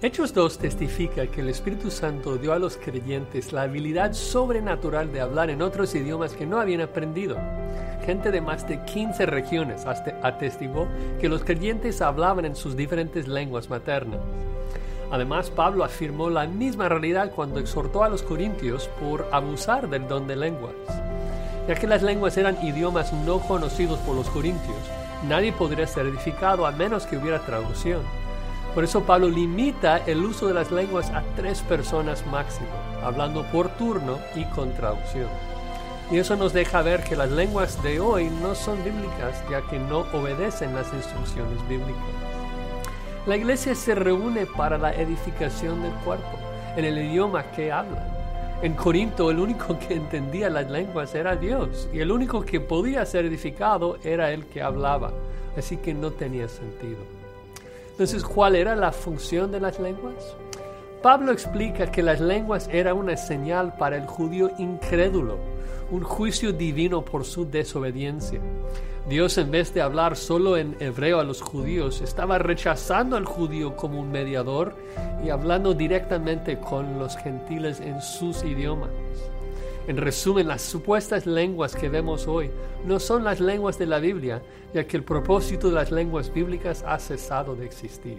Hechos 2 testifica que el Espíritu Santo dio a los creyentes la habilidad sobrenatural de hablar en otros idiomas que no habían aprendido. Gente de más de 15 regiones atestiguó que los creyentes hablaban en sus diferentes lenguas maternas. Además, Pablo afirmó la misma realidad cuando exhortó a los corintios por abusar del don de lenguas. Ya que las lenguas eran idiomas no conocidos por los corintios, nadie podría ser edificado a menos que hubiera traducción. Por eso Pablo limita el uso de las lenguas a tres personas máximo, hablando por turno y con traducción. Y eso nos deja ver que las lenguas de hoy no son bíblicas, ya que no obedecen las instrucciones bíblicas. La iglesia se reúne para la edificación del cuerpo, en el idioma que hablan. En Corinto el único que entendía las lenguas era Dios, y el único que podía ser edificado era el que hablaba, así que no tenía sentido. Entonces, ¿cuál era la función de las lenguas? Pablo explica que las lenguas eran una señal para el judío incrédulo, un juicio divino por su desobediencia. Dios en vez de hablar solo en hebreo a los judíos, estaba rechazando al judío como un mediador y hablando directamente con los gentiles en sus idiomas. En resumen, las supuestas lenguas que vemos hoy no son las lenguas de la Biblia, ya que el propósito de las lenguas bíblicas ha cesado de existir.